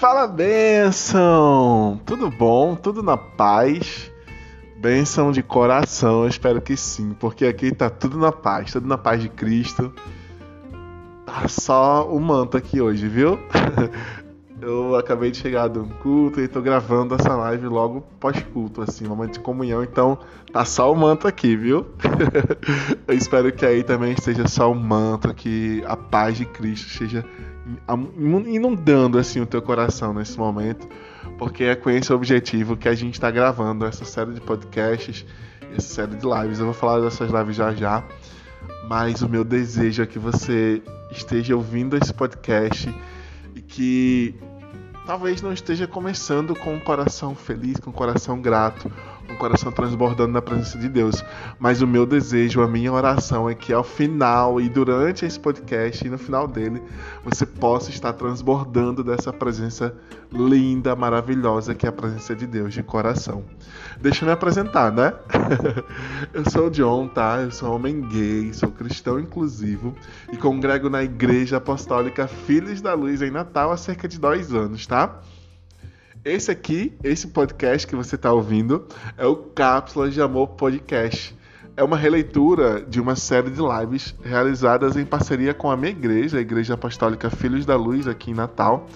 Fala benção! Tudo bom? Tudo na paz? Benção de coração, espero que sim, porque aqui tá tudo na paz, tudo na paz de Cristo. Tá só o manto aqui hoje, viu? Eu acabei de chegar de um culto e tô gravando essa live logo pós-culto, assim, momento de comunhão, então tá só o manto aqui, viu? eu espero que aí também esteja só o manto, que a paz de Cristo esteja inundando assim o teu coração nesse momento, porque é com esse objetivo que a gente está gravando essa série de podcasts, essa série de lives. Eu vou falar dessas lives já já, mas o meu desejo é que você esteja ouvindo esse podcast e que talvez não esteja começando com um coração feliz, com um coração grato, um coração transbordando na presença de Deus. Mas o meu desejo, a minha oração é que ao final e durante esse podcast e no final dele, você possa estar transbordando dessa presença linda, maravilhosa que é a presença de Deus de coração. Deixa eu me apresentar, né? eu sou o John, tá? Eu sou homem gay, sou cristão inclusivo e congrego na Igreja Apostólica Filhos da Luz em Natal há cerca de dois anos, tá? Esse aqui, esse podcast que você está ouvindo, é o Cápsulas de Amor Podcast. É uma releitura de uma série de lives realizadas em parceria com a minha igreja, a Igreja Apostólica Filhos da Luz, aqui em Natal,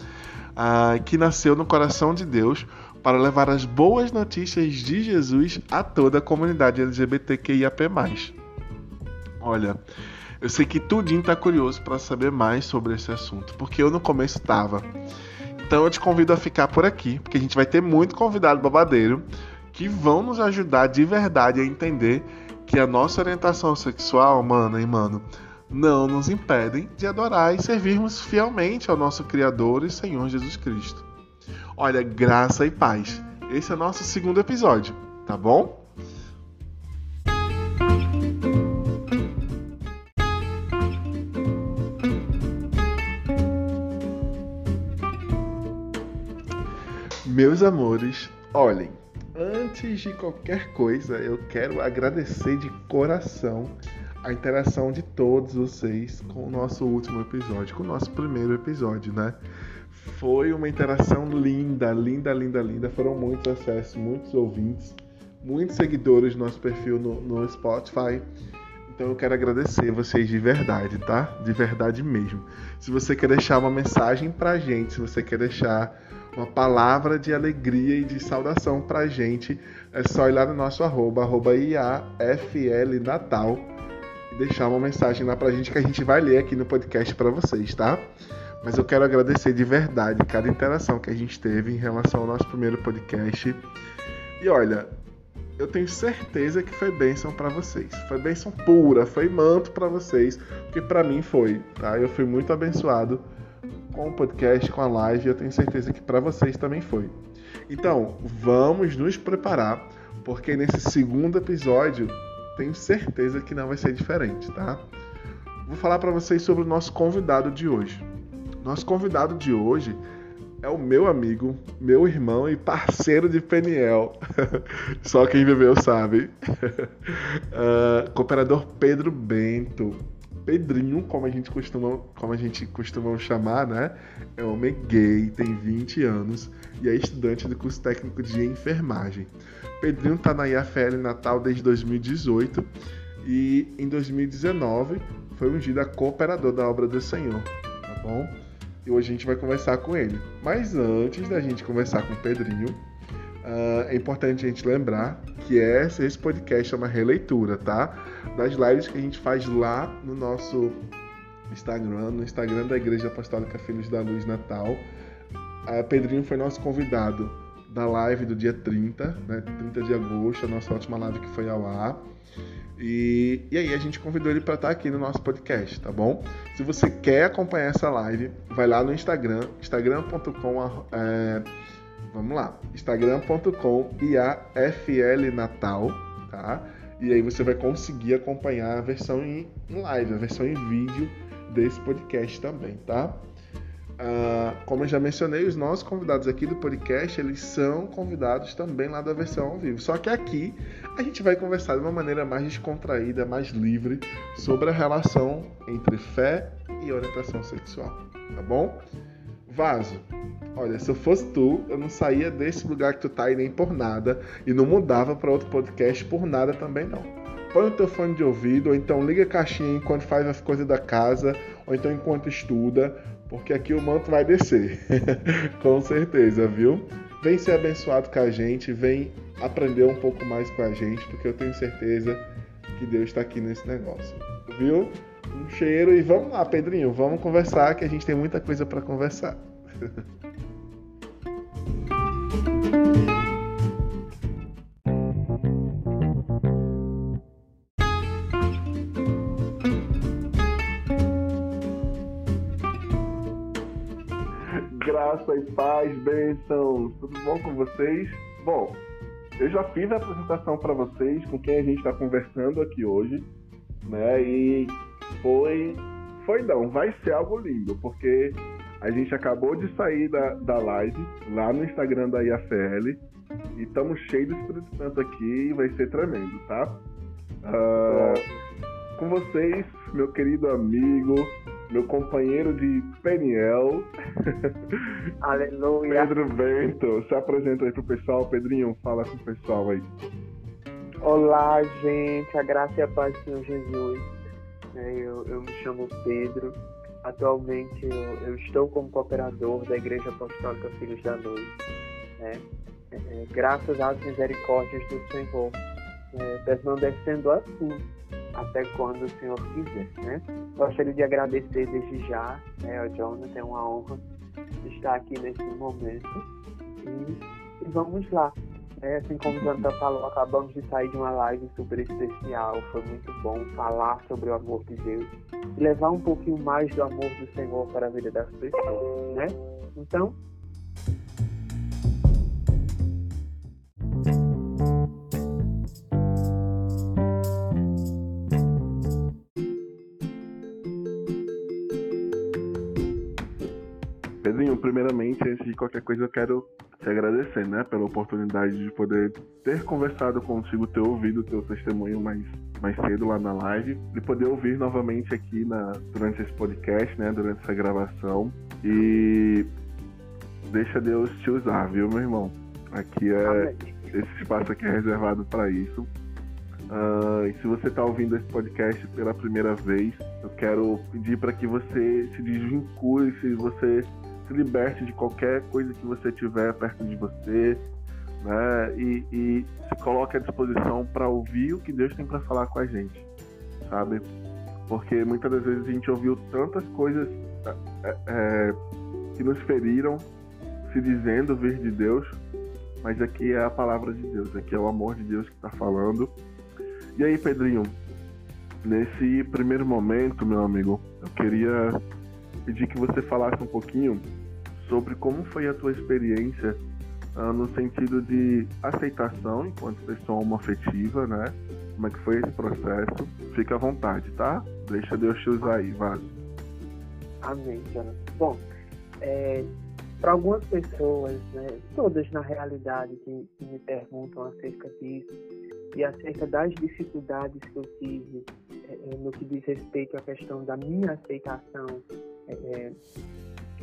uh, que nasceu no coração de Deus para levar as boas notícias de Jesus a toda a comunidade LGBTQIAP+. Olha, eu sei que tudinho está curioso para saber mais sobre esse assunto, porque eu no começo estava. Então eu te convido a ficar por aqui, porque a gente vai ter muito convidado babadeiro que vão nos ajudar de verdade a entender que a nossa orientação sexual, mano e mano, não nos impedem de adorar e servirmos fielmente ao nosso Criador e Senhor Jesus Cristo. Olha, graça e paz. Esse é o nosso segundo episódio, tá bom? Meus amores, olhem, antes de qualquer coisa, eu quero agradecer de coração a interação de todos vocês com o nosso último episódio, com o nosso primeiro episódio, né? Foi uma interação linda, linda, linda, linda. Foram muitos acessos, muitos ouvintes, muitos seguidores no nosso perfil no, no Spotify. Então eu quero agradecer vocês de verdade, tá? De verdade mesmo. Se você quer deixar uma mensagem pra gente, se você quer deixar uma palavra de alegria e de saudação pra gente, é só ir lá no nosso arroba, arroba IAFLNatal e deixar uma mensagem lá pra gente que a gente vai ler aqui no podcast para vocês, tá? Mas eu quero agradecer de verdade cada interação que a gente teve em relação ao nosso primeiro podcast. E olha, eu tenho certeza que foi bênção para vocês. Foi bênção pura, foi manto para vocês, porque para mim foi, tá? Eu fui muito abençoado com o podcast, com a live, eu tenho certeza que para vocês também foi. Então, vamos nos preparar, porque nesse segundo episódio tenho certeza que não vai ser diferente, tá? Vou falar para vocês sobre o nosso convidado de hoje. Nosso convidado de hoje é o meu amigo, meu irmão e parceiro de Peniel. Só quem viveu sabe. uh, cooperador Pedro Bento. Pedrinho, como a gente costuma, como a gente costuma chamar, né? É homem gay, tem 20 anos e é estudante do curso técnico de enfermagem. Pedrinho está na IAFL Natal desde 2018 e em 2019 foi ungido a cooperador da obra do Senhor, tá bom? E hoje a gente vai conversar com ele. Mas antes da gente conversar com o Pedrinho, uh, é importante a gente lembrar que esse, esse podcast é uma releitura, tá? Das lives que a gente faz lá no nosso Instagram, no Instagram da Igreja Apostólica Filhos da Luz Natal. Uh, Pedrinho foi nosso convidado da live do dia 30, né? 30 de agosto, a nossa última live que foi ao ar. E, e aí a gente convidou ele para estar tá aqui no nosso podcast, tá bom? Se você quer acompanhar essa live, vai lá no Instagram, instagram.com, é, vamos lá, instagram.com iaflnatal, tá? E aí você vai conseguir acompanhar a versão em live, a versão em vídeo desse podcast também, tá? Uh, como eu já mencionei, os nossos convidados aqui do podcast, eles são convidados também lá da versão ao vivo. Só que aqui a gente vai conversar de uma maneira mais descontraída, mais livre, sobre a relação entre fé e orientação sexual, tá bom? Vaso, olha, se eu fosse tu, eu não saía desse lugar que tu tá aí nem por nada e não mudava para outro podcast por nada também não. Põe o teu fone de ouvido, ou então liga a caixinha enquanto faz as coisas da casa, ou então enquanto estuda, porque aqui o manto vai descer. com certeza, viu? Vem ser abençoado com a gente, vem aprender um pouco mais com a gente, porque eu tenho certeza que Deus está aqui nesse negócio. Viu? Um cheiro e vamos lá, Pedrinho, vamos conversar que a gente tem muita coisa para conversar. Graça e paz, bênçãos, tudo bom com vocês? Bom, eu já fiz a apresentação para vocês com quem a gente está conversando aqui hoje, né? E foi, foi não, vai ser algo lindo, porque a gente acabou de sair da, da live lá no Instagram da IACL e estamos cheios do Espírito Santo aqui e vai ser tremendo, tá? Uh, com vocês, meu querido amigo, meu companheiro de Peniel. Aleluia. Pedro Bento. Se apresenta aí pro pessoal. Pedrinho, fala com o pessoal aí. Olá, gente. A graça e a paz do Senhor Jesus. É, eu, eu me chamo Pedro. Atualmente eu, eu, estou como cooperador da Igreja Apostólica Filhos da Luz. Né? É, é, graças às misericórdias do Senhor, é, permanecendo assim até quando o Senhor quiser, né? Gostaria de agradecer desde já, né, ao Jonathan, é uma honra estar aqui nesse momento. E, e vamos lá. É, assim como o Jonathan falou, acabamos de sair de uma live super especial. Foi muito bom falar sobre o amor de Deus e levar um pouquinho mais do amor do Senhor para a vida das pessoas, né? Então, primeiramente, antes de qualquer coisa, eu quero te agradecer, né, pela oportunidade de poder ter conversado contigo, ter ouvido o teu testemunho mais, mais cedo lá na live, de poder ouvir novamente aqui na, durante esse podcast, né, durante essa gravação. E deixa Deus te usar, viu, meu irmão? Aqui é. Esse espaço aqui é reservado para isso. Uh, e se você está ouvindo esse podcast pela primeira vez, eu quero pedir para que você se desvincule, se você se liberte de qualquer coisa que você tiver perto de você, né? E, e se coloque à disposição para ouvir o que Deus tem para falar com a gente, sabe? Porque muitas das vezes a gente ouviu tantas coisas é, é, que nos feriram, se dizendo vir de Deus, mas aqui é a palavra de Deus, aqui é o amor de Deus que está falando. E aí, Pedrinho, nesse primeiro momento, meu amigo, eu queria pedir que você falasse um pouquinho sobre como foi a tua experiência uh, no sentido de aceitação enquanto pessoa homoafetiva, né? Como é que foi esse processo? Fica à vontade, tá? Deixa Deus te usar aí, Vaso. Amém, Jonathan. Bom, é, para algumas pessoas, né, todas na realidade que, que, me perguntam acerca disso e acerca das dificuldades que eu tive é, é no que diz respeito à questão da minha aceitação é, é,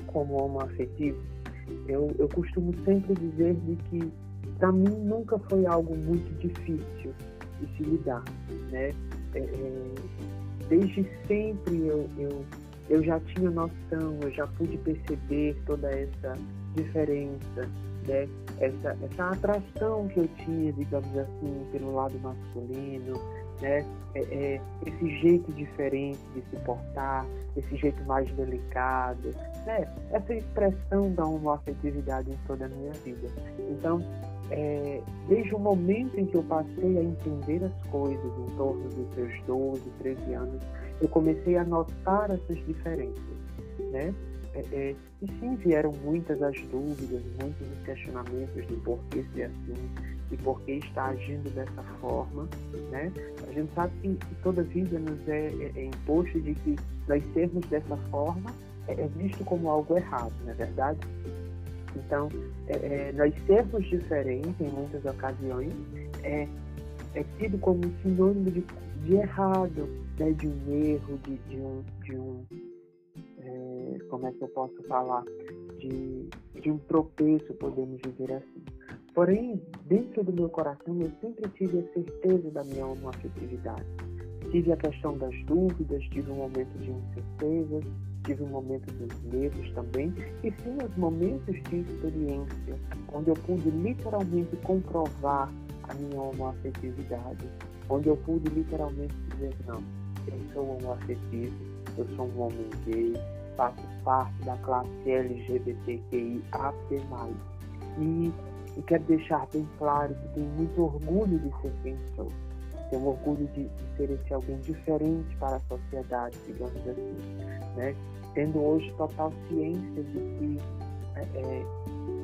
como homoafetivo, eu, eu costumo sempre dizer de que para mim nunca foi algo muito difícil de se lidar, né? É, é, desde sempre eu, eu, eu já tinha noção, eu já pude perceber toda essa diferença, né? Essa, essa atração que eu tinha, digamos assim, pelo lado masculino, né? É, é, esse jeito diferente de se portar, esse jeito mais delicado, né? essa expressão da homoafetividade em toda a minha vida. Então, é, desde o momento em que eu passei a entender as coisas, em torno dos seus 12, 13 anos, eu comecei a notar essas diferenças. Né? É, é, e sim, vieram muitas as dúvidas, muitos os questionamentos de por que ser assim, e por que está agindo dessa forma, né? A gente sabe que, toda vida nos é, é, é, imposto de que nós sermos dessa forma é, é visto como algo errado, não é verdade? Então, é, é, nós sermos diferentes em muitas ocasiões é, é tido como sinônimo de, de errado, né? de um erro, de, de um, de um é, como é que eu posso falar, de, de um tropeço, podemos dizer assim. Porém, dentro do meu coração, eu sempre tive a certeza da minha homoafetividade. Tive a questão das dúvidas, tive um momento de incertezas, tive um momento dos medos também, e sim os momentos de experiência, onde eu pude literalmente comprovar a minha homoafetividade, onde eu pude literalmente dizer, não, eu sou homoafetivo, eu sou um homem gay, faço parte da classe LGBTQIAP+. E, e quero deixar bem claro que tenho muito orgulho de ser quem sou. Tenho orgulho de, de ser esse alguém diferente para a sociedade, digamos assim. Né? Tendo hoje total ciência de que é, é,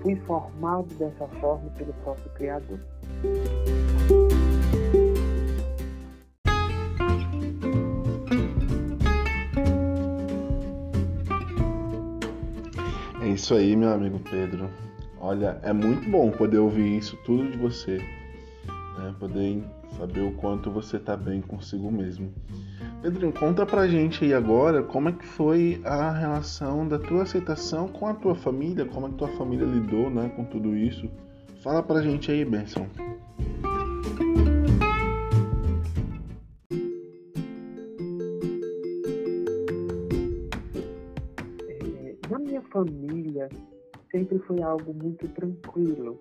fui formado dessa forma pelo próprio Criador. É isso aí, meu amigo Pedro. Olha, é muito bom poder ouvir isso tudo de você, né? poder saber o quanto você tá bem consigo mesmo. Pedro, conta pra gente aí agora como é que foi a relação da tua aceitação com a tua família, como é que tua família lidou né, com tudo isso. Fala pra gente aí, Benção. na minha família sempre foi algo muito tranquilo.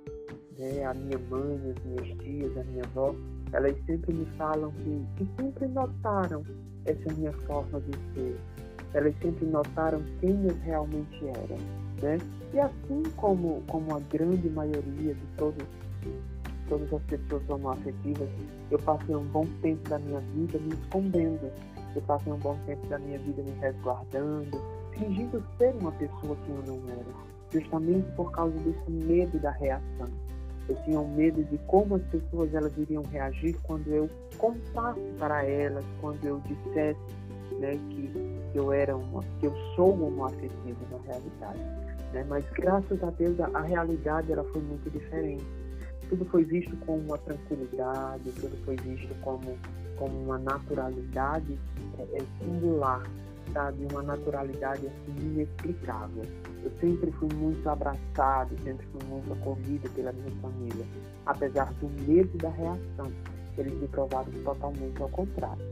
Né? A minha mãe, as minhas tias, a minha avó, elas sempre me falam que, que sempre notaram essa minha forma de ser. Elas sempre notaram quem eu realmente era. Né? E assim como, como a grande maioria de todos, todas as pessoas homoafetivas, eu passei um bom tempo da minha vida me escondendo. Eu passei um bom tempo da minha vida me resguardando, fingindo ser uma pessoa que eu não era, justamente por causa desse medo da reação. Eu tinha um medo de como as pessoas elas iriam reagir quando eu contasse para elas, quando eu dissesse né, que eu era uma, que eu sou homoafetivo na realidade. Né? Mas graças a Deus a, a realidade ela foi muito diferente. Tudo foi visto com uma tranquilidade, tudo foi visto como, como uma naturalidade é, é singular de uma naturalidade assim inexplicável. Eu sempre fui muito abraçado, sempre fui muito acolhido pela minha família, apesar do medo da reação. Eles me provaram totalmente ao contrário.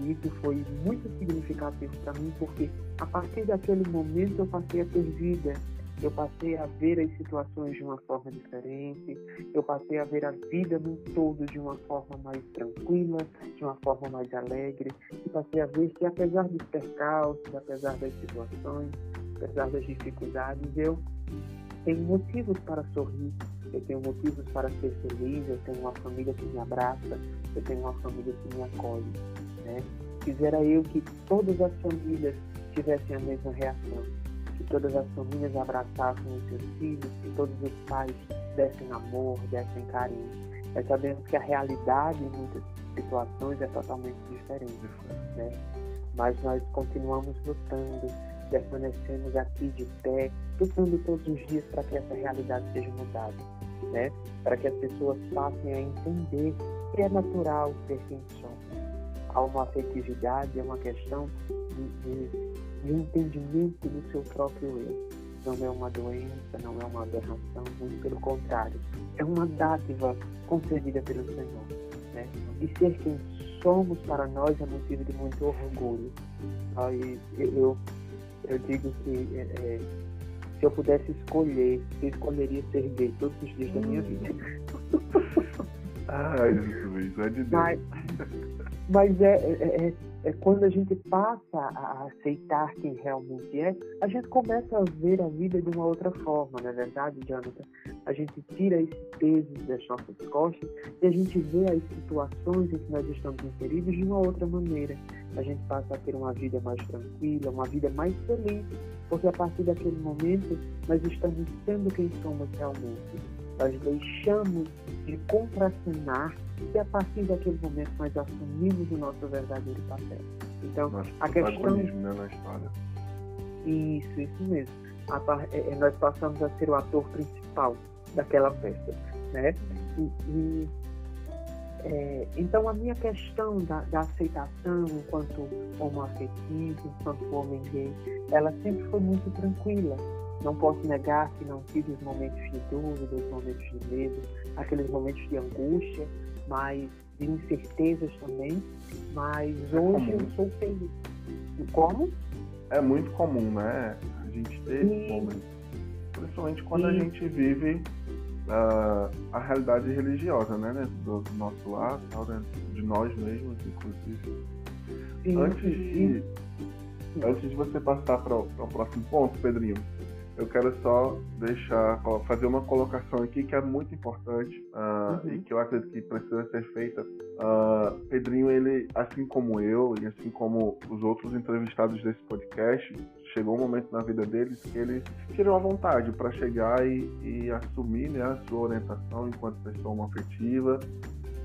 E isso foi muito significativo para mim, porque a partir daquele momento eu passei a ter vida, eu passei a ver as situações de uma forma diferente, eu passei a ver a vida no todo de uma forma mais tranquila, de uma forma mais alegre, e passei a ver que apesar dos percalços, apesar das situações, apesar das dificuldades, eu tenho motivos para sorrir, eu tenho motivos para ser feliz, eu tenho uma família que me abraça, eu tenho uma família que me acolhe. Né? Quisera eu que todas as famílias tivessem a mesma reação que todas as famílias abraçassem os seus filhos, que todos os pais dessem amor, dessem carinho. Nós sabemos que a realidade em muitas situações é totalmente diferente, né? Mas nós continuamos lutando, permanecemos aqui de pé, lutando todos os dias para que essa realidade seja mudada, né? Para que as pessoas passem a entender que é natural ser quem somos. A homoafetividade é uma questão de, de de entendimento do seu próprio eu. Não é uma doença, não é uma aberração, muito pelo contrário. É uma dádiva concedida pelo Senhor. Né? E ser quem somos para nós é motivo de muito orgulho. Aí eu, eu digo que é, é, se eu pudesse escolher, eu escolheria ser gay todos os dias da minha vida. Ai, Jesus, é de Deus. Mas, mas é, é, é é quando a gente passa a aceitar quem realmente é, a gente começa a ver a vida de uma outra forma, não é verdade, Jonathan? A gente tira esse peso das nossas costas e a gente vê as situações em que nós estamos inseridos de uma outra maneira. A gente passa a ter uma vida mais tranquila, uma vida mais feliz, porque a partir daquele momento nós estamos sendo quem somos realmente. Nós deixamos de contracenar e a partir daquele momento nós assumimos o nosso verdadeiro papel. Então, a questão. Né, na história. Isso, isso mesmo. A, é, é, nós passamos a ser o ator principal daquela peça. Né? E, e é, então, a minha questão da, da, aceitação enquanto homoafetivo, enquanto homem gay, ela sempre foi muito tranquila. Não posso negar que não tive os momentos de dúvida, os momentos de medo, aqueles momentos de angústia, mas de incertezas também. Mas é hoje comum. eu sou feliz. E como? É muito comum, né? A gente ter e... esse momento. Principalmente quando e... a gente vive uh, a realidade religiosa, né? Dentro do, do nosso lar, dentro de nós mesmos, inclusive. E... Antes de. Antes de você passar para o próximo ponto, Pedrinho, eu quero só deixar, fazer uma colocação aqui que é muito importante uh, uhum. e que eu acredito que precisa ser feita. Uh, Pedrinho, ele, assim como eu e assim como os outros entrevistados desse podcast, chegou um momento na vida deles que eles tiram a vontade para chegar e, e, assumir né, a sua orientação enquanto pessoa afetiva.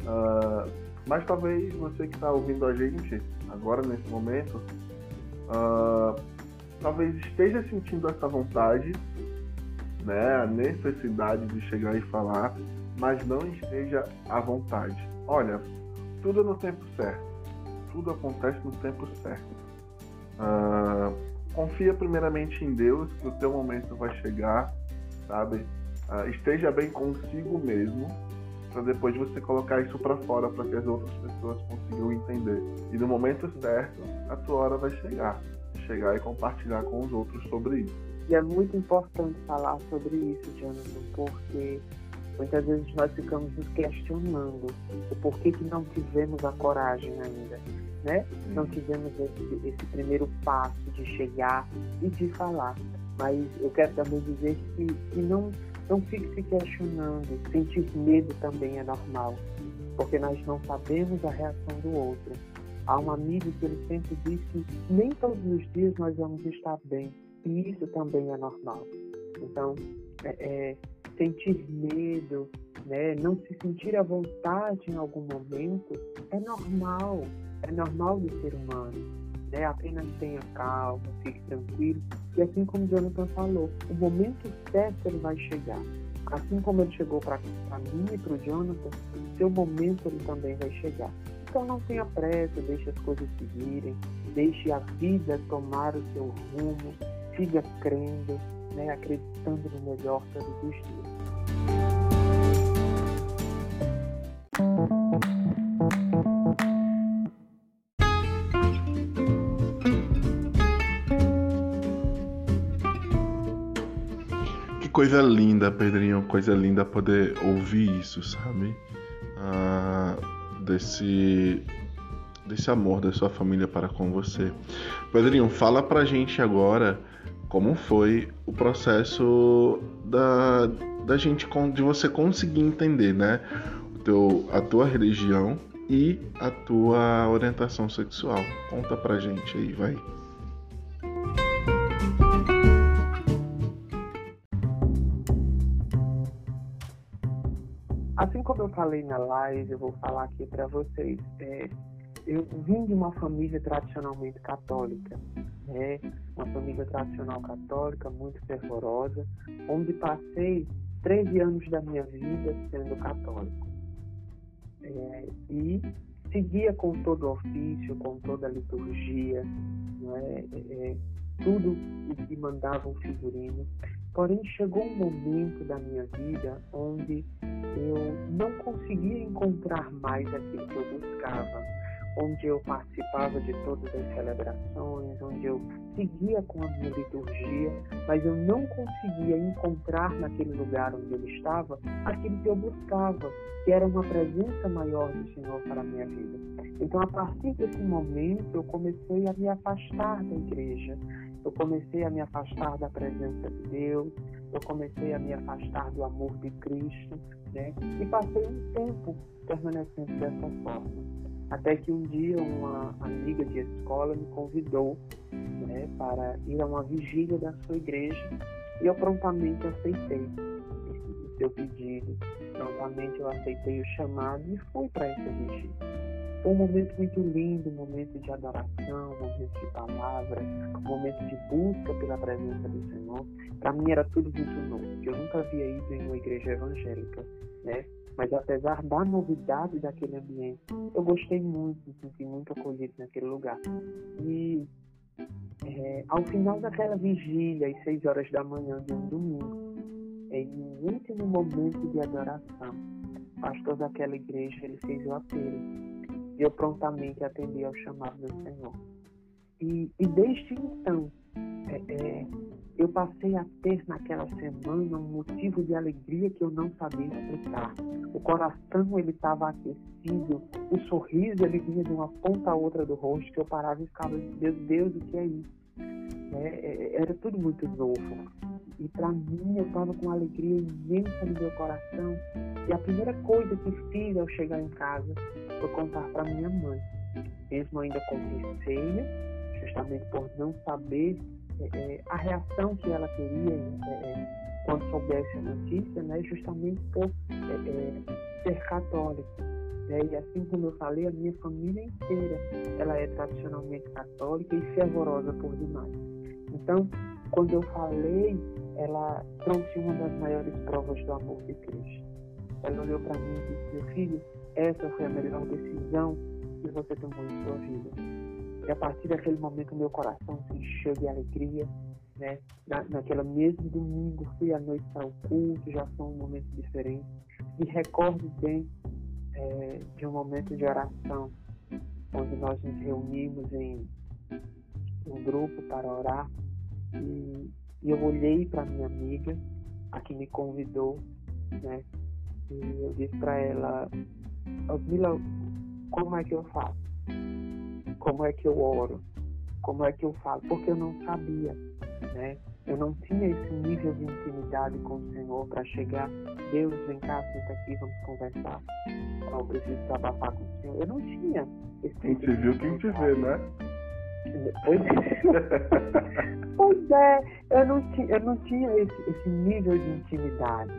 Uh, mas talvez você que está ouvindo a gente agora nesse momento talvez esteja sentindo essa vontade, né, a necessidade de chegar e falar, mas não esteja à vontade. Olha, tudo é no tempo certo, tudo acontece no tempo certo. Uh, confia primeiramente em Deus, que o teu momento vai chegar, sabe? Uh, esteja bem consigo mesmo, para depois você colocar isso para fora, para que as outras pessoas consigam entender. E no momento certo, a tua hora vai chegar chegar e compartilhar com os outros sobre isso. E é muito importante falar sobre isso, Jonathan, porque muitas vezes nós ficamos nos questionando o porquê que não tivemos a coragem ainda, né? Não tivemos esse, esse primeiro passo de chegar e de falar. Mas eu quero também dizer que, que não, não fique se questionando, sentir medo também é normal, porque nós não sabemos a reação do outro. Há um amigo que ele sempre diz que nem todos os dias nós vamos estar bem. E isso também é normal. Então, é, é, sentir medo, né, não se sentir à vontade em algum momento, é normal. É normal do ser humano. Né? Apenas tenha calma, fique tranquilo. E assim como o Jonathan falou, o momento certo ele vai chegar. Assim como ele chegou para mim e para o Jonathan, seu momento ele também vai chegar. Então não tenha pressa, deixe as coisas seguirem, deixe a vida tomar o seu rumo, siga crendo, né, acreditando no melhor todos os dias. Que coisa linda, Pedrinho, coisa linda poder ouvir isso, sabe? Ah, desse desse amor da sua família para com você. Pedrinho, fala pra gente agora como foi o processo da, da gente de você conseguir entender, né, o teu, a tua religião e a tua orientação sexual. Conta pra gente aí, vai. Como eu falei na live, eu vou falar aqui para vocês. É, eu vim de uma família tradicionalmente católica, né? uma família tradicional católica, muito fervorosa, onde passei 13 anos da minha vida sendo católico. É, e seguia com todo o ofício, com toda a liturgia, é? É, tudo o que mandava o figurino. Porém, chegou um momento da minha vida onde eu não conseguia encontrar mais aquilo que eu buscava, onde eu participava de todas as celebrações, onde eu seguia com a minha liturgia, mas eu não conseguia encontrar naquele lugar onde eu estava aquilo que eu buscava, que era uma presença maior do Senhor para a minha vida. Então, a partir desse momento, eu comecei a me afastar da igreja, eu comecei a me afastar da presença de Deus, eu comecei a me afastar do amor de Cristo, né? E passei um tempo permanecendo dessa forma. Até que um dia uma amiga de escola me convidou né, para ir a uma vigília da sua igreja e eu prontamente aceitei o seu pedido. Prontamente eu aceitei o chamado e fui para essa vigília. Foi um momento muito lindo, um momento de adoração, um momento de palavra, um momento de busca pela presença do Senhor. Para mim era tudo muito novo, eu nunca havia ido em uma igreja evangélica, né? Mas apesar da novidade daquele ambiente, eu gostei muito, me senti muito acolhido naquele lugar. E é, ao final daquela vigília, às seis horas da manhã de um domingo, em um último momento de adoração, o pastor daquela igreja ele fez o apelo eu prontamente atendi ao chamado do Senhor. E, e desde então, é, é, eu passei a ter naquela semana um motivo de alegria que eu não sabia explicar. O coração ele estava aquecido, o sorriso ele vinha de uma ponta a outra do rosto que eu parava e ficava, meu Deus, o que é isso? É, é era tudo muito novo. E para mim eu estava com uma alegria imensa no meu coração. E a primeira coisa que fiz ao chegar em casa foi contar para minha mãe, mesmo ainda com receio, justamente por não saber é, é, a reação que ela teria é, é, quando soubesse a notícia, né, justamente por é, é, ser católica. Né? E assim como eu falei, a minha família inteira ela é tradicionalmente católica e fervorosa por demais. Então, quando eu falei, ela trouxe uma das maiores provas do amor de Cristo. Ela olhou para mim e disse: Meu filho, essa foi a melhor decisão que você tomou em sua vida e a partir daquele momento, meu coração se encheu de alegria. Né? Na, naquela mesmo domingo, fui à noite para o culto, já foi um momento diferente. Me recordo bem é, de um momento de oração, onde nós nos reunimos em um grupo para orar. E, e eu olhei para minha amiga, a que me convidou, né? E eu disse para ela, Osmila, como é que eu faço? como é que eu oro, como é que eu falo, porque eu não sabia, né? Eu não tinha esse nível de intimidade com o Senhor para chegar, Deus, vem cá, senta aqui, vamos conversar. Eu preciso desabafar com o Senhor. Eu não tinha esse Quem te viu, quem te vê, né? Pois é. pois é, eu não tinha, eu não tinha esse, esse nível de intimidade.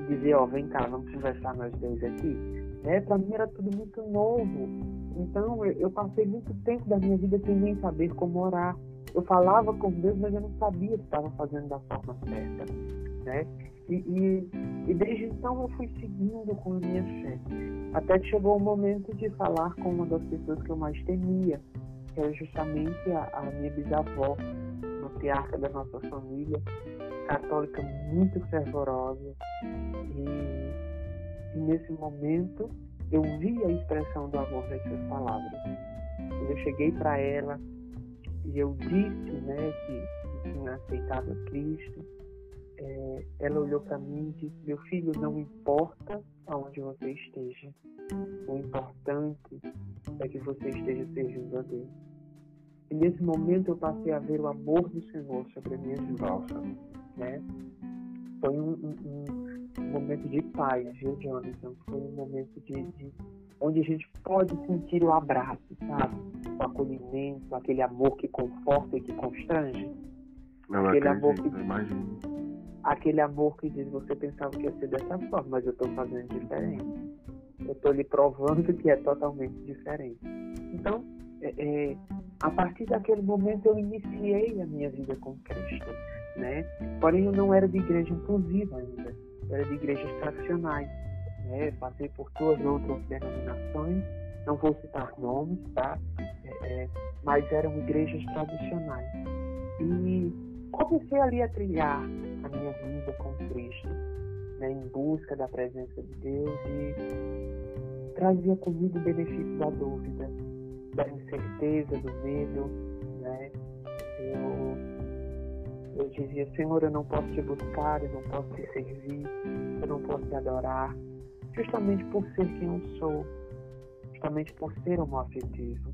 De dizer, ó, oh, vem cá, vamos conversar nós dois aqui. Né? Para mim era tudo muito novo. Então, eu passei muito tempo da minha vida sem nem saber como orar. Eu falava com Deus, mas eu não sabia se estava fazendo da forma certa, né? E, e, e, desde então eu fui seguindo com a minha fé. Até que chegou o momento de falar com uma das pessoas que eu mais temia, que era justamente a, a minha bisavó, matriarca da nossa família, católica muito fervorosa. E, e nesse momento eu vi a expressão do amor nas suas palavras. Quando eu cheguei para ela e eu disse né, que, que tinha aceitado Cristo, é, ela olhou para mim e disse: Meu filho, não importa aonde você esteja, o importante é que você esteja servindo a Deus. E nesse momento eu passei a ver o amor do Senhor sobre a minha vida. Né? Foi um um momento de paz, viu, Jonathan? Foi um momento de, de, onde a gente pode sentir o abraço, sabe? O acolhimento, aquele amor que conforta e que constrange. Não aquele acredito, amor que imagino. Aquele amor que diz, você pensava que ia ser dessa forma, mas eu estou fazendo diferente. Eu estou lhe provando que é totalmente diferente. Então, é, é, a partir daquele momento eu iniciei a minha vida com Cristo, né? Porém eu não era de igreja inclusiva ainda de igrejas tradicionais. Né? Passei por duas outras denominações, não vou citar nomes, tá? É, é, mas eram igrejas tradicionais. E comecei ali a trilhar a minha vida com Cristo, né? em busca da presença de Deus e trazia comigo o benefício da dúvida, da incerteza, do medo, né? Eu dizia, Senhor, eu não posso te buscar, eu não posso te servir, eu não posso te adorar, justamente por ser quem eu sou, justamente por ser homoafetivo.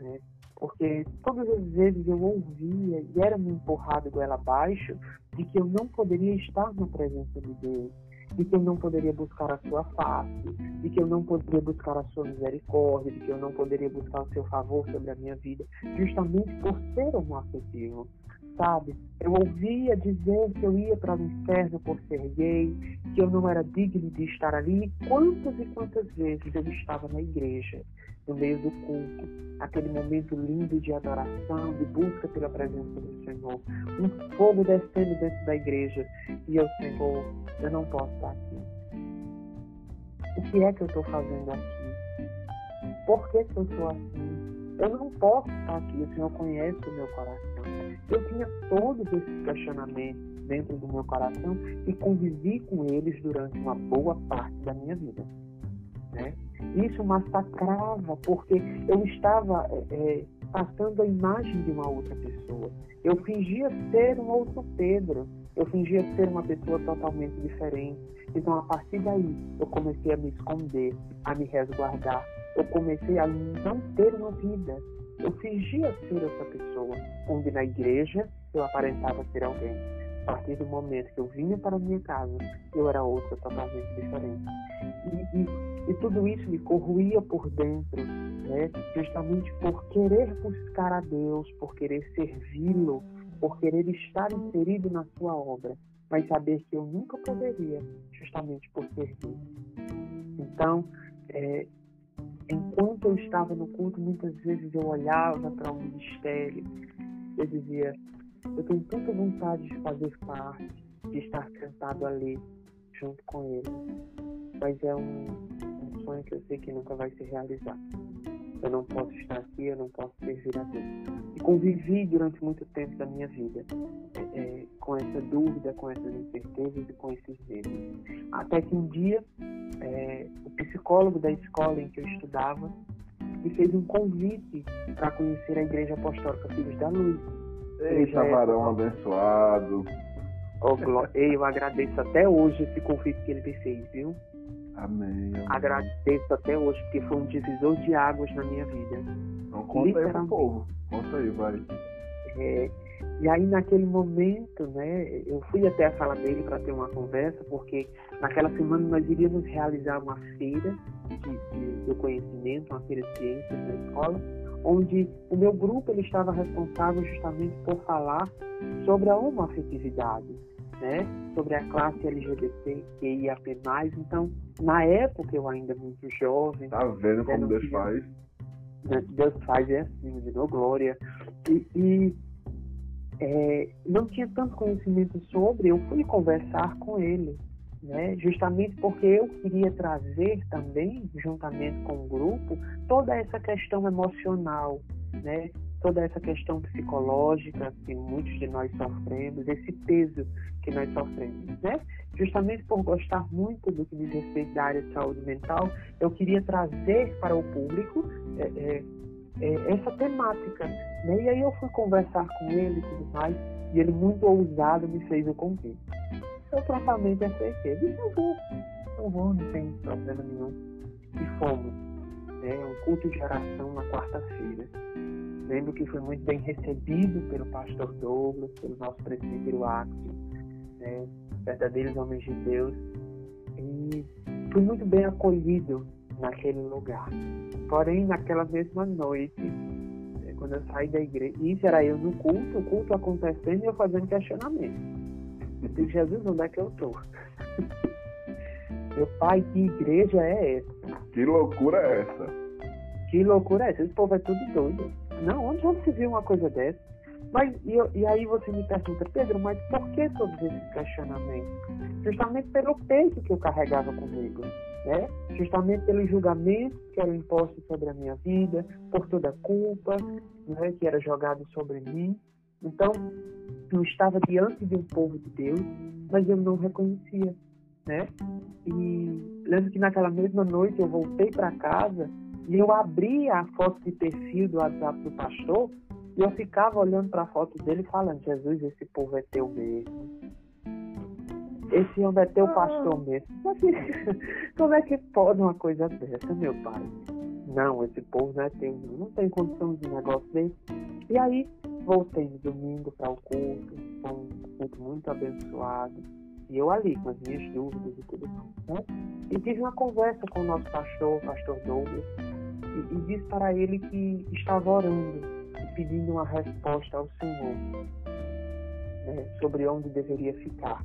Né? Porque todas as vezes eu ouvia e era me empurrado goela abaixo de que eu não poderia estar na presença de Deus, de que eu não poderia buscar a sua face, de que eu não poderia buscar a sua misericórdia, de que eu não poderia buscar o seu favor sobre a minha vida, justamente por ser homoafetivo sabe? Eu ouvia dizer que eu ia para o inferno por ser gay, que eu não era digno de estar ali. Quantas e quantas vezes eu estava na igreja, no meio do culto, aquele momento lindo de adoração, de busca pela presença do Senhor, um fogo descendo dentro da igreja, e eu, Senhor, eu não posso estar aqui. O que é que eu estou fazendo aqui? Por que, que eu sou assim? Eu não posso estar aqui, o Senhor conhece o meu coração. Eu tinha todos esses questionamentos dentro do meu coração e convivi com eles durante uma boa parte da minha vida. Né? Isso massacrava, porque eu estava é, passando a imagem de uma outra pessoa. Eu fingia ser um outro Pedro. Eu fingia ser uma pessoa totalmente diferente. Então, a partir daí, eu comecei a me esconder, a me resguardar. Eu comecei a não ter uma vida. Eu fingia ser essa pessoa, onde na igreja eu aparentava ser alguém. A partir do momento que eu vinha para a minha casa, eu era outra totalmente diferente. E, e, e tudo isso me corroía por dentro, né? justamente por querer buscar a Deus, por querer servi-lo, por querer estar inserido na sua obra, mas saber que eu nunca poderia, justamente por servir. Então, é, enquanto eu estava no culto, muitas vezes eu olhava para o um ministério, eu dizia, eu tenho tanta vontade de fazer parte, de estar sentado ali, junto com ele, mas é um, um sonho que eu sei que nunca vai se realizar. Eu não posso estar aqui, eu não posso servir a Deus. E convivi durante muito tempo da minha vida é, é, com essa dúvida, com essas incertezas e com esses medos. Até que um dia, é, o psicólogo da escola em que eu estudava me fez um convite para conhecer a Igreja Apostólica Filhos da Luz. Eita, varão abençoado. Oh, eu agradeço até hoje esse convite que ele me fez, viu? Amém, amém. Agradeço até hoje, porque foi um divisor de águas na minha vida. Então conta aí pro povo. Conta aí, vai. É, e aí naquele momento, né, eu fui até a sala dele para ter uma conversa, porque naquela semana nós iríamos realizar uma feira de, de, do conhecimento, uma feira de ciências na escola, onde o meu grupo ele estava responsável justamente por falar sobre a homoafetividade né, sobre a classe LGBT que ia mais. Então, na época eu ainda muito jovem. Tá vendo como Deus faz? Né, Deus faz é assim, me deu glória. E, e é, não tinha tanto conhecimento sobre, eu fui conversar com ele, né, justamente porque eu queria trazer também, juntamente com o grupo, toda essa questão emocional, né, toda essa questão psicológica que muitos de nós sofremos, esse peso que nós sofremos, né? Justamente por gostar muito do que diz respeito da área de saúde mental, eu queria trazer para o público é, é, é, essa temática, né? E aí eu fui conversar com ele e tudo mais, e ele muito ousado me fez o convite. Eu prontamente aceitei, disse, eu vou, eu vou, não tem problema nenhum. E fomos, né? Um culto de oração na quarta-feira Lembro que foi muito bem recebido pelo pastor Douglas, pelo nosso presbítero Axel, né, verdadeiros homens de Deus, e fui muito bem acolhido naquele lugar. Porém, naquela mesma noite, né, quando eu saí da igreja, isso era eu no culto, o culto acontecendo e eu fazendo questionamento. Eu disse, Jesus, onde é que eu estou? Meu pai, que igreja é essa? Que loucura é essa? Que loucura é essa? Esse povo é tudo doido. Não, onde já se viu uma coisa dessa? Mas, e, e, aí você me pergunta, Pedro, mas por que todos esses questionamentos? Justamente pelo peso que eu carregava comigo, né? Justamente pelo julgamento que era imposto sobre a minha vida, por toda a culpa né, que era jogado sobre mim. Então, eu estava diante de um povo de Deus, mas eu não reconhecia, né? E lembro que naquela mesma noite eu voltei para casa e eu abria a foto de perfil do WhatsApp do pastor e eu ficava olhando para a foto dele falando: Jesus, esse povo é teu mesmo. Esse homem é teu pastor mesmo. Como é que pode uma coisa dessa, meu pai? Não, esse povo não é teu, não tem condição de negócio desse. E aí, voltei no domingo para o culto, foi um culto muito abençoado. E eu ali, com as minhas dúvidas e tudo mais. Né? E tive uma conversa com o nosso pastor, o pastor Douglas, e, e disse para ele que estava orando e pedindo uma resposta ao Senhor né, sobre onde deveria ficar.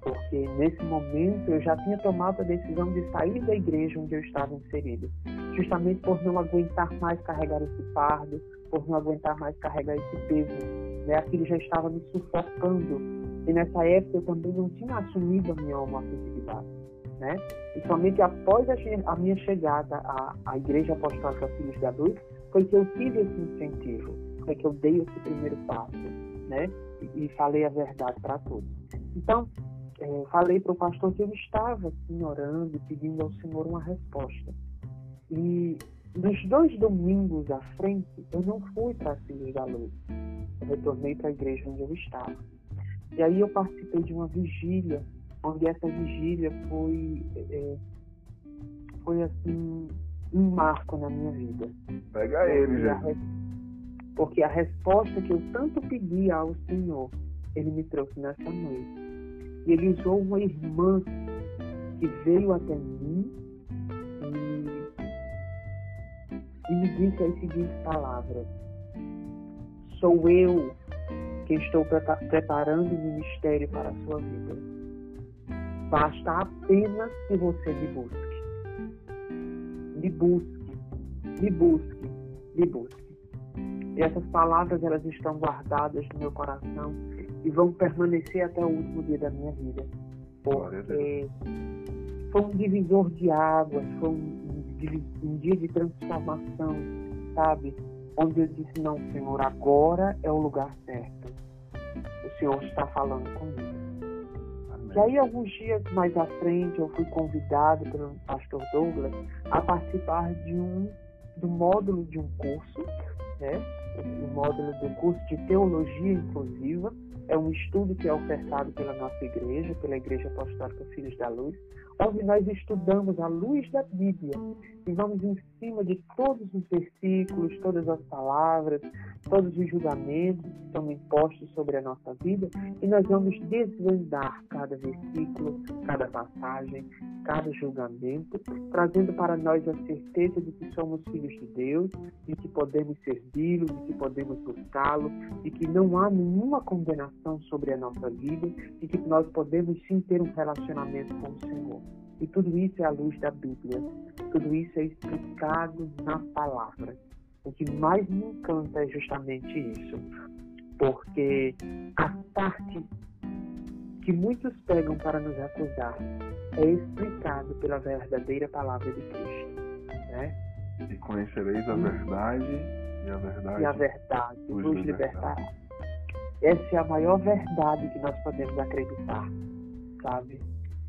Porque nesse momento eu já tinha tomado a decisão de sair da igreja onde eu estava inserido, justamente por não aguentar mais carregar esse fardo, por não aguentar mais carregar esse peso. Né? Aquilo já estava me sufocando. E nessa época eu também não tinha assumido a minha homossexualidade né? E somente após a minha chegada à, à Igreja Apostólica Filhos da Luz foi que eu tive esse incentivo, foi que eu dei esse primeiro passo, né? E, e falei a verdade para todos. Então, é, falei para o pastor que eu estava assim, orando, pedindo ao Senhor uma resposta. E nos dois domingos à frente, eu não fui para Filhos da Luz. Eu retornei para a igreja onde eu estava. E aí eu participei de uma vigília, onde essa vigília foi, é, foi assim, um marco na minha vida. Pega ele, gente. Porque a resposta que eu tanto pedi ao Senhor, Ele me trouxe nessa noite. E Ele usou uma irmã que veio até mim e, e me disse as seguintes palavras. Sou eu que estou preparando o ministério para a sua vida. Basta apenas que você me busque me busque, me busque, me busque. E essas palavras elas estão guardadas no meu coração e vão permanecer até o último dia da minha vida. Porque foi um divisor de águas, foi um, um dia de transformação, sabe? Onde eu disse, não, Senhor, agora é o lugar certo. O Senhor está falando comigo. E aí, alguns dias mais à frente, eu fui convidado pelo pastor Douglas a participar de um do módulo de um curso, né? O módulo do curso de teologia inclusiva, é um estudo que é ofertado pela nossa igreja, pela Igreja Apostólica Filhos da Luz, onde nós estudamos a luz da Bíblia e vamos em cima de todos os versículos, todas as palavras, todos os julgamentos que são impostos sobre a nossa vida e nós vamos desvendar cada versículo, cada passagem, cada julgamento, trazendo para nós a certeza de que somos filhos de Deus, de que podemos servi-lo, de que podemos buscá-lo, de que não há nenhuma condenação sobre a nossa vida e que nós podemos sim ter um relacionamento com o Senhor. E tudo isso é à luz da Bíblia. Tudo isso é explicado na palavra. O que mais me encanta é justamente isso. Porque a parte que muitos pegam para nos acusar é explicado pela verdadeira palavra de Cristo. Né? E conhecereis a verdade, e a verdade, e a verdade nos libertará. Essa é a maior verdade que nós podemos acreditar, sabe?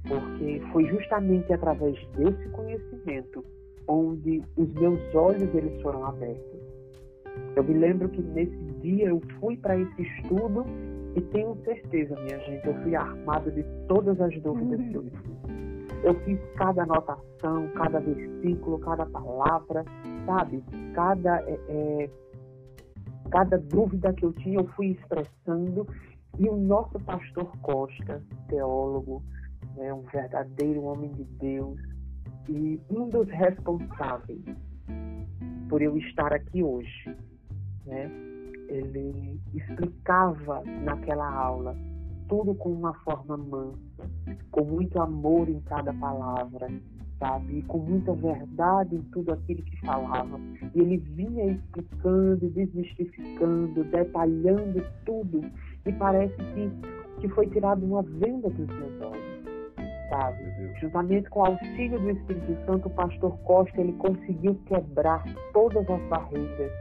Porque foi justamente através desse conhecimento onde os meus olhos eles foram abertos. Eu me lembro que nesse dia eu fui para esse estudo e tenho certeza, minha gente, eu fui armado de todas as dúvidas que eu fiz. Eu fiz cada anotação, cada versículo, cada palavra, sabe? Cada, é, é, cada dúvida que eu tinha eu fui expressando. E o nosso pastor Costa, teólogo, né, um verdadeiro homem de Deus e um dos responsáveis por eu estar aqui hoje. Né? Ele explicava naquela aula tudo com uma forma mansa, com muito amor em cada palavra, sabe? E com muita verdade em tudo aquilo que falava. E ele vinha explicando, desmistificando, detalhando tudo. E parece que, que foi tirado uma venda dos meus olhos sabe? Juntamente com o auxílio do Espírito Santo, o pastor Costa ele conseguiu quebrar todas as barreiras,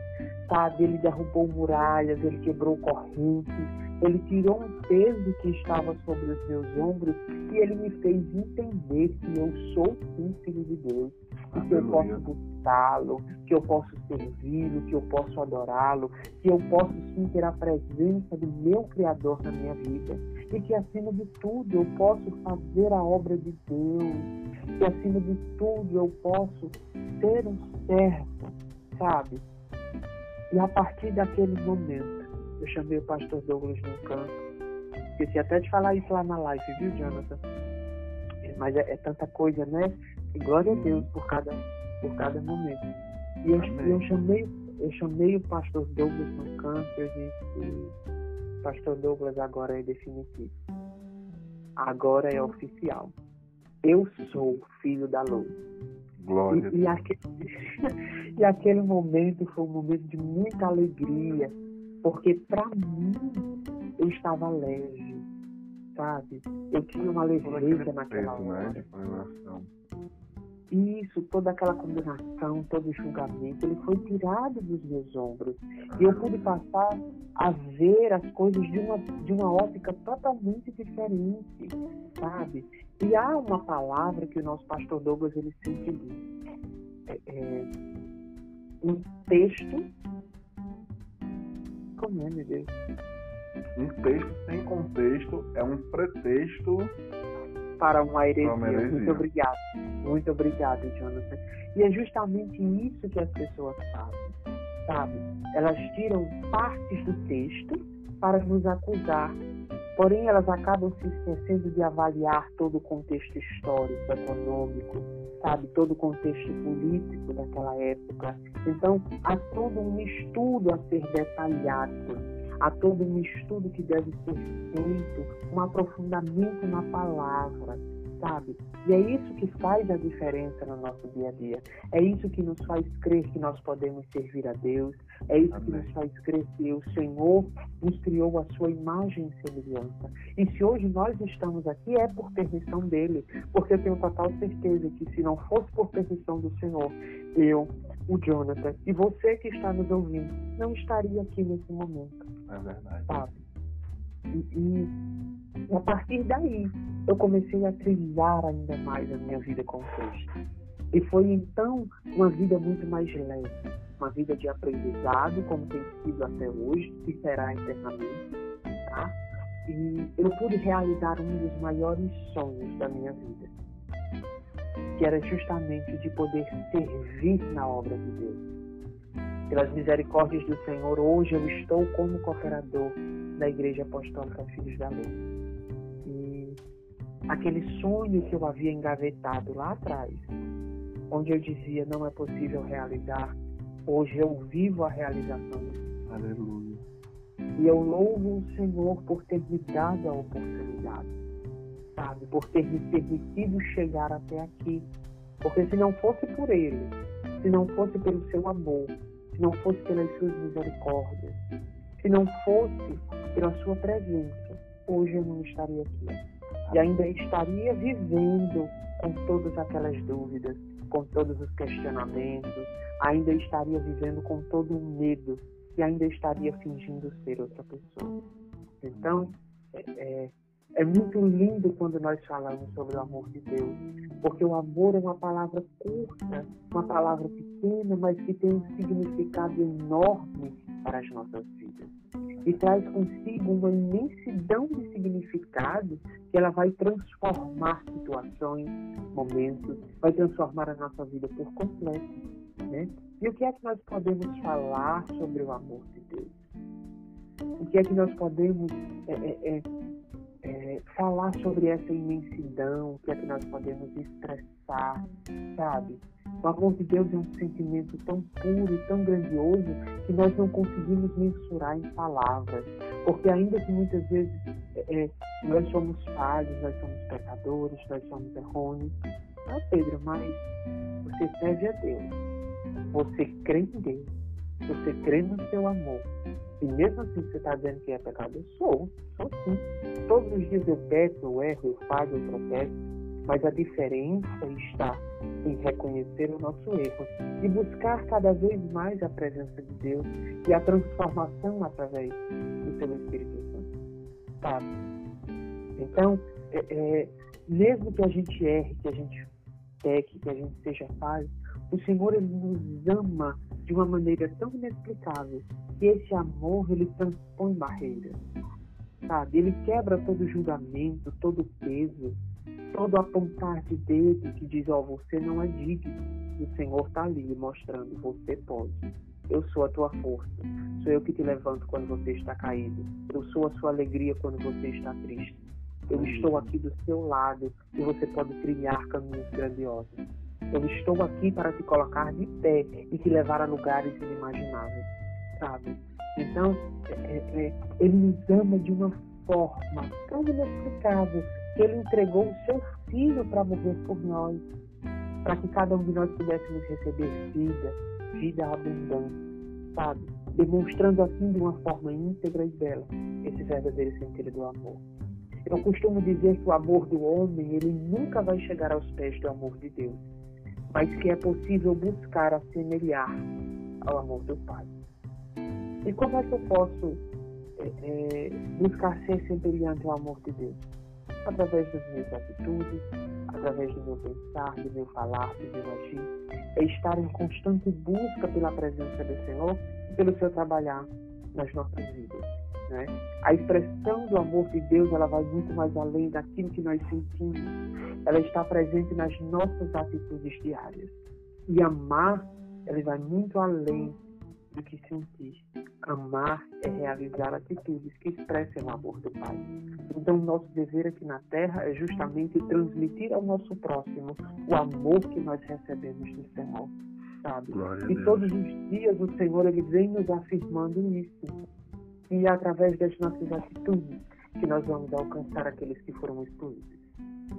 sabe? Ele derrubou muralhas, ele quebrou correntes, ele tirou um peso que estava sobre os meus ombros e ele me fez entender que eu sou sim filho de Deus e que eu posso buscá-lo, que eu posso servi-lo, que eu posso adorá-lo, que eu posso sim ter a presença do meu Criador na minha vida e que acima de tudo eu posso fazer a obra de Deus, que acima de tudo eu posso ser um servo, sabe? E a partir daquele momento, eu chamei o pastor Douglas no canto. Esqueci até de falar isso lá na live, viu, Jonathan? Mas é, é tanta coisa, né? E glória a Deus por cada, por cada momento. E eu, eu, chamei, eu chamei o pastor Douglas no canto e eu disse, pastor Douglas, agora é definitivo. Agora é oficial. Eu sou filho da luz. Glória. E, e, aquele, e aquele momento foi um momento de muita alegria, porque para mim eu estava leve, sabe? Eu tinha uma leveza naquela hora. Né? Isso, toda aquela condenação, todo julgamento, ele foi tirado dos meus ombros. E eu pude passar a ver as coisas de uma, de uma ótica totalmente diferente, sabe? E há uma palavra que o nosso pastor Douglas ele sempre diz. É, é, um texto. Como é, meu Deus? Um texto sem contexto é um pretexto para uma heresia. Uma heresia. Muito obrigado. Muito obrigado, Jonathan. E é justamente isso que as pessoas fazem, sabe? Elas tiram partes do texto para nos acusar. Porém, elas acabam se esquecendo de avaliar todo o contexto histórico, econômico, sabe? Todo o contexto político daquela época. Então, há todo um estudo a ser detalhado há todo um estudo que deve ser feito, um aprofundamento na palavra, sabe? E é isso que faz a diferença no nosso dia a dia. É isso que nos faz crer que nós podemos servir a Deus. É isso Amém. que nos faz crer que o Senhor nos criou a sua imagem e semelhança. E se hoje nós estamos aqui é por permissão dele, porque eu tenho total certeza que se não fosse por permissão do Senhor, eu, o Jonathan e você que está nos ouvindo, não estaria aqui nesse momento. É verdade. Sabe? E, e, a partir daí eu comecei a trilhar ainda mais a minha vida com Cristo. E foi então uma vida muito mais leve, uma vida de aprendizado, como tem sido até hoje, e será eternamente. Tá? E eu pude realizar um dos maiores sonhos da minha vida, que era justamente de poder servir na obra de Deus pelas misericórdias do Senhor, hoje eu estou como cooperador da Igreja Apostólica Filhos da Luz. E aquele sonho que eu havia engavetado lá atrás, onde eu dizia não é possível realizar, hoje eu vivo a realização. Aleluia. E eu louvo o Senhor por ter me dado a oportunidade, sabe? Por ter me permitido chegar até aqui. Porque se não fosse por Ele, se não fosse pelo seu amor, se não fosse pelas suas misericórdias, se não fosse pela sua presença, hoje eu não estaria aqui. E ainda estaria vivendo com todas aquelas dúvidas, com todos os questionamentos, ainda estaria vivendo com todo o medo e ainda estaria fingindo ser outra pessoa. Então, é, é é muito lindo quando nós falamos sobre o amor de Deus, porque o amor é uma palavra curta, uma palavra pequena, mas que tem um significado enorme para as nossas vidas. E traz consigo uma imensidão de significado que ela vai transformar situações, momentos, vai transformar a nossa vida por completo. Né? E o que é que nós podemos falar sobre o amor de Deus? O que é que nós podemos é, é, é, falar sobre essa imensidão, que é que nós podemos expressar, sabe? O amor de Deus é um sentimento tão puro e tão grandioso que nós não conseguimos mensurar em palavras. Porque ainda que muitas vezes é, é nós somos falhos, nós somos pecadores, nós somos errôneos. Não, Pedro, mas você serve a Deus. Você crê em Deus. Você crê no seu amor. E mesmo assim você está dizendo que é pecado, eu sou, sou sim. Todos os dias eu peço, eu erro, eu falho, eu tropeço, mas a diferença está em reconhecer o nosso erro e buscar cada vez mais a presença de Deus e a transformação através do seu Espírito Santo. Sabe? Então, é, é, mesmo que a gente erre, que a gente peque, que a gente seja falho, o Senhor ele nos ama de uma maneira tão inexplicável que esse amor ele transpõe barreiras, sabe? Ele quebra todo julgamento, todo peso, todo apontar de dedo que diz, ó, oh, você não é digno. O Senhor está ali mostrando, você pode. Eu sou a tua força. Sou eu que te levanto quando você está caído. Eu sou a sua alegria quando você está triste. Eu estou aqui do seu lado e você pode trilhar caminhos grandiosos. Eu estou aqui para te colocar de pé e te levar a lugares inimagináveis, sabe? Então, é, é, é, ele nos ama de uma forma tão inexplicável que ele entregou o seu filho para morrer por nós, para que cada um de nós pudéssemos receber vida, vida abundante, sabe? Demonstrando assim de uma forma íntegra e bela esse verdadeiro sentido do amor. Eu costumo dizer que o amor do homem, ele nunca vai chegar aos pés do amor de Deus mas que é possível buscar assemelhar ao amor do Pai. E como é que eu posso é, é, buscar ser semelhante ao amor de Deus? Através das minhas atitudes, através do meu pensar, do meu falar, do meu agir. É estar em constante busca pela presença do Senhor pelo seu trabalhar nas nossas vidas. Né? A expressão do amor de Deus ela vai muito mais além daquilo que nós sentimos. Ela está presente nas nossas atitudes diárias. E amar, ela vai muito além do que sentir. Amar é realizar atitudes que expressem o amor do Pai. Então, nosso dever aqui na Terra é justamente transmitir ao nosso próximo o amor que nós recebemos do Senhor. Sabe? E todos os dias o Senhor ele vem nos afirmando isso. E através das nossas atitudes que nós vamos alcançar aqueles que foram excluídos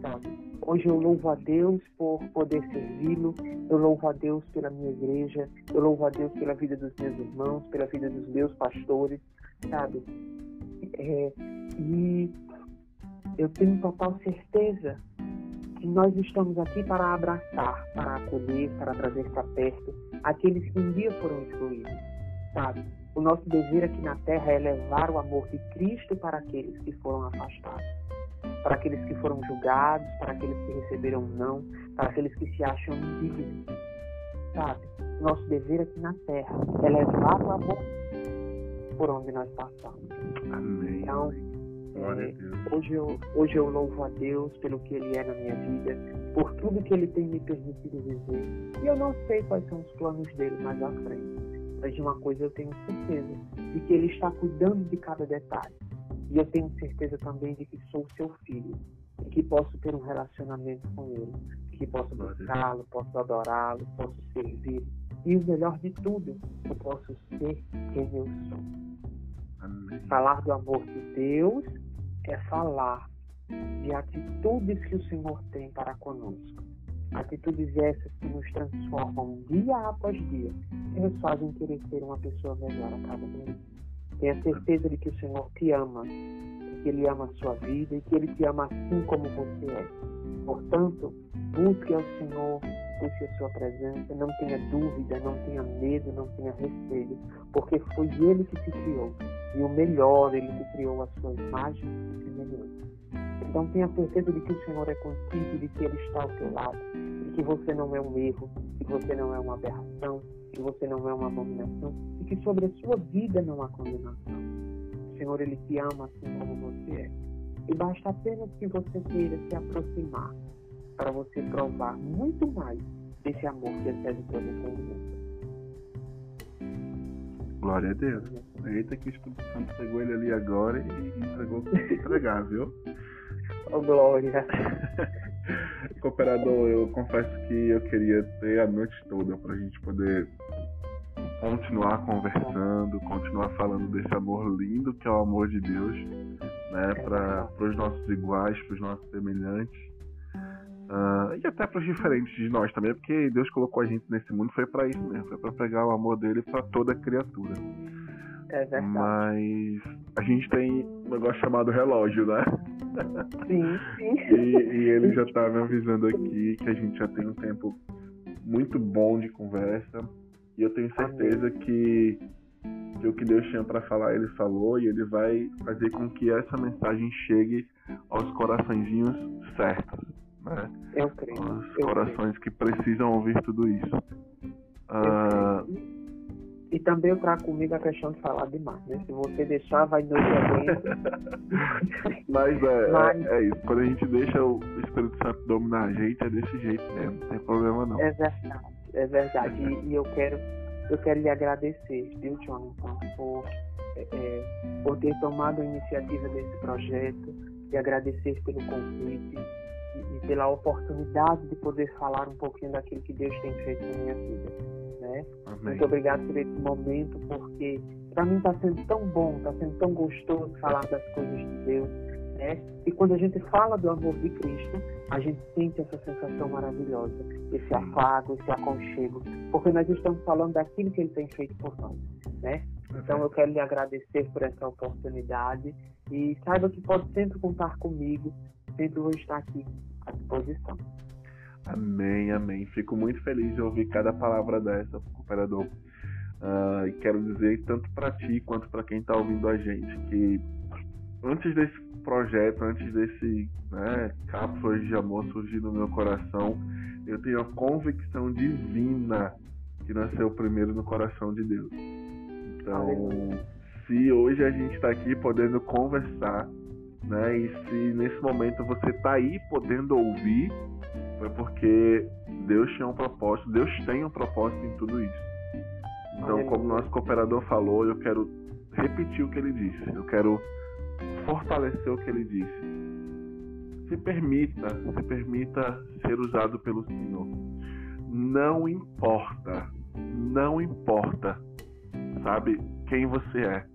sabe? Hoje eu louvo a Deus por poder servi-lo, eu louvo a Deus pela minha igreja, eu louvo a Deus pela vida dos meus irmãos, pela vida dos meus pastores, sabe? É, e eu tenho total certeza que nós estamos aqui para abraçar, para acolher, para trazer para perto aqueles que um dia foram excluídos, sabe? O nosso dever aqui na terra é levar o amor de Cristo para aqueles que foram afastados para aqueles que foram julgados, para aqueles que receberam não, para aqueles que se acham indignos. Sabe? Nosso dever aqui na terra é levar o amor por onde nós passamos. Amém. Então, é, hoje, eu, hoje eu louvo a Deus pelo que Ele é na minha vida, por tudo que Ele tem me permitido viver. E eu não sei quais são os planos dele mais à frente. Mas de uma coisa eu tenho certeza, de que Ele está cuidando de cada detalhe. E eu tenho certeza também de que sou seu filho e que posso ter um relacionamento com ele, que posso buscá-lo, posso adorá-lo, posso servir. E o melhor de tudo, eu posso ser quem eu sou. Amém. Falar do amor de Deus é falar de atitudes que o Senhor tem para conosco. Atitudes essas que nos transformam dia após dia e nos fazem querer ser uma pessoa melhor a cada dia. Tenha certeza de que o Senhor te ama, que Ele ama a sua vida e que Ele te ama assim como você é. Portanto, busque ao Senhor, busque a sua presença, não tenha dúvida, não tenha medo, não tenha receio, porque foi Ele que te criou. E o melhor, Ele te criou a sua imagem e semelhança. Então tenha certeza de que o Senhor é contigo, de que Ele está ao teu lado, que você não é um erro, que você não é uma aberração, que você não é uma abominação e que sobre a sua vida não há condenação. O Senhor, Ele te ama assim como você é. E basta apenas que você queira se aproximar para você provar muito mais desse amor que excede todo entendimento. Glória a Deus. Eita que o Espírito Santo pegou ele ali agora e entregou o que entregar, viu? Oh, glória. Cooperador, eu confesso que eu queria ter a noite toda para a gente poder continuar conversando, continuar falando desse amor lindo que é o amor de Deus, né, para os nossos iguais, para os nossos semelhantes. Uh, e até para os diferentes de nós também, porque Deus colocou a gente nesse mundo foi para isso mesmo, foi para pregar o amor dele para toda criatura. É verdade. Mas a gente tem um negócio chamado relógio, né? Sim, sim. E, e ele já tá me avisando aqui que a gente já tem um tempo muito bom de conversa. E eu tenho certeza que, que o que Deus tinha para falar, ele falou, e ele vai fazer com que essa mensagem chegue aos coraçõezinhos certos. Né? Eu creio. Os corações creio. que precisam ouvir tudo isso. Uh, e também eu trago comigo a questão de falar demais, né? Se você deixar, vai no evento. Mas, é, Mas é, é, isso. Quando a gente deixa o Espírito Santo dominar a gente, é desse jeito mesmo. Não tem problema não. É verdade. É verdade. E, e eu quero eu quero lhe agradecer, viu, Jonathan, por, é, é, por ter tomado a iniciativa desse projeto e agradecer pelo convite e, e, pela oportunidade de poder falar um pouquinho daquilo que Deus tem feito na minha vida. Né? Muito obrigado por esse momento, porque para mim está sendo tão bom, está sendo tão gostoso falar das coisas de Deus. Né? E quando a gente fala do amor de Cristo, a gente sente essa sensação maravilhosa, esse afago, esse aconchego, porque nós estamos falando daquilo que Ele tem feito por nós. Né? Então eu quero lhe agradecer por essa oportunidade e saiba que pode sempre contar comigo, sempre vou estar aqui à disposição. Amém, amém. Fico muito feliz de ouvir cada palavra dessa, cooperador. Uh, e quero dizer tanto para ti quanto para quem está ouvindo a gente que antes desse projeto, antes desse né, cápsulas de amor surgir no meu coração, eu tenho a convicção divina que nasceu primeiro no coração de Deus. Então, se hoje a gente está aqui podendo conversar, né, e se nesse momento você está aí podendo ouvir, foi porque Deus tinha um propósito, Deus tem um propósito em tudo isso. Então, como nosso cooperador falou, eu quero repetir o que ele disse. Eu quero fortalecer o que ele disse. Se permita, se permita ser usado pelo Senhor. Não importa, não importa, sabe, quem você é.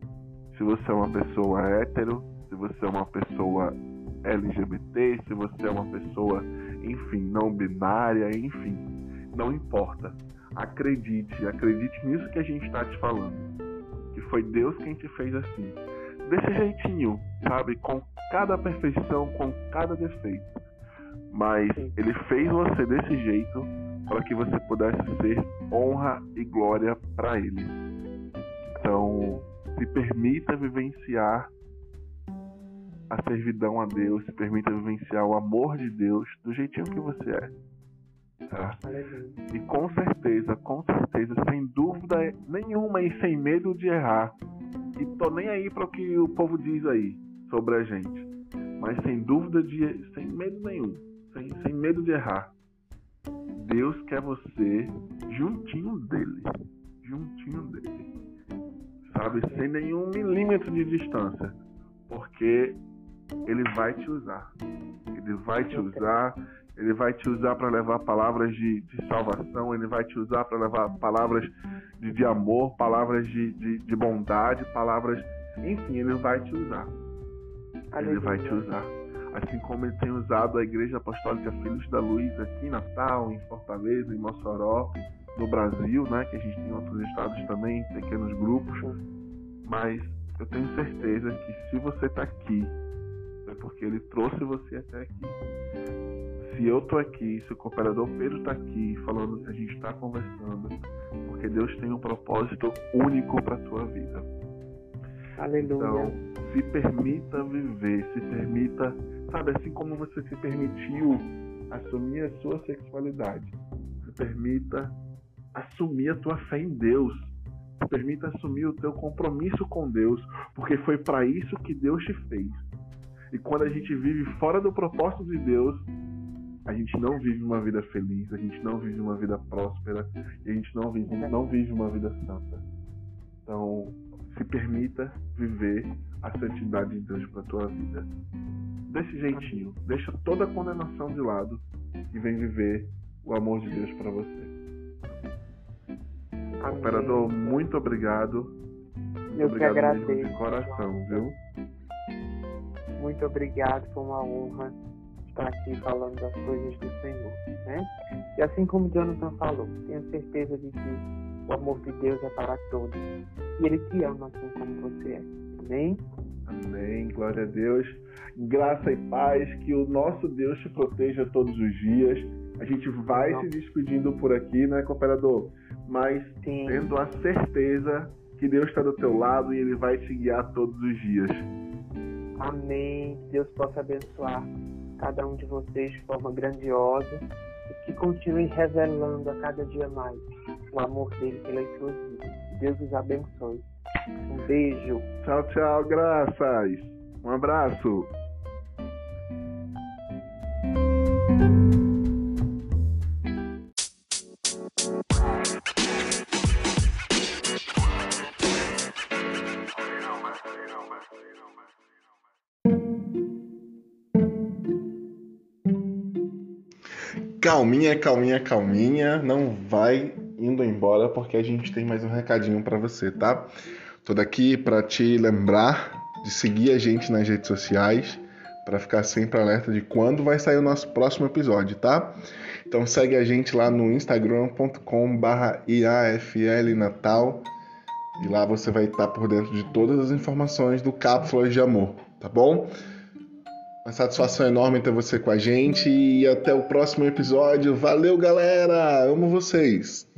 Se você é uma pessoa hétero, se você é uma pessoa LGBT, se você é uma pessoa, enfim, não binária, enfim, não importa. Acredite, acredite nisso que a gente está te falando. Que foi Deus quem te fez assim. Desse jeitinho, sabe? Com cada perfeição, com cada defeito. Mas Ele fez você desse jeito para que você pudesse ser honra e glória para Ele. Então, se permita vivenciar a servidão a Deus, se permita vivenciar o amor de Deus do jeitinho que você é. Tá? E com certeza, com certeza, sem dúvida nenhuma e sem medo de errar. E tô nem aí para o que o povo diz aí sobre a gente. Mas sem dúvida de. sem medo nenhum. Sem, sem medo de errar. Deus quer você juntinho dele. Juntinho dele. Sabe? Sem nenhum milímetro de distância. Porque ele vai te usar. Ele vai te usar ele vai te usar para levar palavras de, de, salvação, ele vai te usar para levar palavras de, de amor, palavras de, de, de, bondade, palavras. Enfim, ele vai te usar. Ele vai te usar. Assim como ele tem usado a Igreja Apostólica Filhos da Luz aqui em Natal, em Fortaleza, em Mossoró, no Brasil, né? Que a gente tem em outros estados também, pequenos grupos. Mas eu tenho certeza que se você está aqui, porque ele trouxe você até aqui se eu tô aqui, se o cooperador Pedro tá aqui falando, a gente está conversando, porque Deus tem um propósito único para tua vida. Aleluia. Então, se permita viver, se permita, sabe, assim como você se permitiu assumir a sua sexualidade, se permita assumir a tua fé em Deus. Se permita assumir o teu compromisso com Deus, porque foi para isso que Deus te fez. E quando a gente vive fora do propósito de Deus, a gente não vive uma vida feliz, a gente não vive uma vida próspera e a gente não vive, não vive uma vida santa. Então, se permita viver a santidade de Deus para tua vida. Desse jeitinho, deixa toda a condenação de lado e vem viver o amor de Deus para você. Amém. Operador, muito obrigado. Muito Eu obrigado que agradeço. mesmo de coração, viu? Muito obrigado, foi uma honra estar aqui falando das coisas do Senhor, né? E assim como Jonathan falou, tenho certeza de que o amor de Deus é para todos. E Ele te ama assim como você é. Amém? Amém. Glória a Deus. Graça e paz. Que o nosso Deus te proteja todos os dias. A gente vai Não. se despedindo por aqui, né, cooperador? Mas Sim. tendo a certeza que Deus está do teu lado e Ele vai te guiar todos os dias. Amém. Deus possa abençoar cada um de vocês de forma grandiosa e que continue revelando a cada dia mais o amor dele pelas suas vidas. Deus os abençoe. Um beijo. Tchau, tchau, graças. Um abraço. Calminha, calminha, calminha. Não vai indo embora porque a gente tem mais um recadinho para você, tá? Tô daqui para te lembrar de seguir a gente nas redes sociais para ficar sempre alerta de quando vai sair o nosso próximo episódio, tá? Então segue a gente lá no instagram.com/iaflnatal e lá você vai estar por dentro de todas as informações do Cápsulas de Amor, tá bom? Uma satisfação enorme ter você com a gente e até o próximo episódio. Valeu, galera! Amo vocês!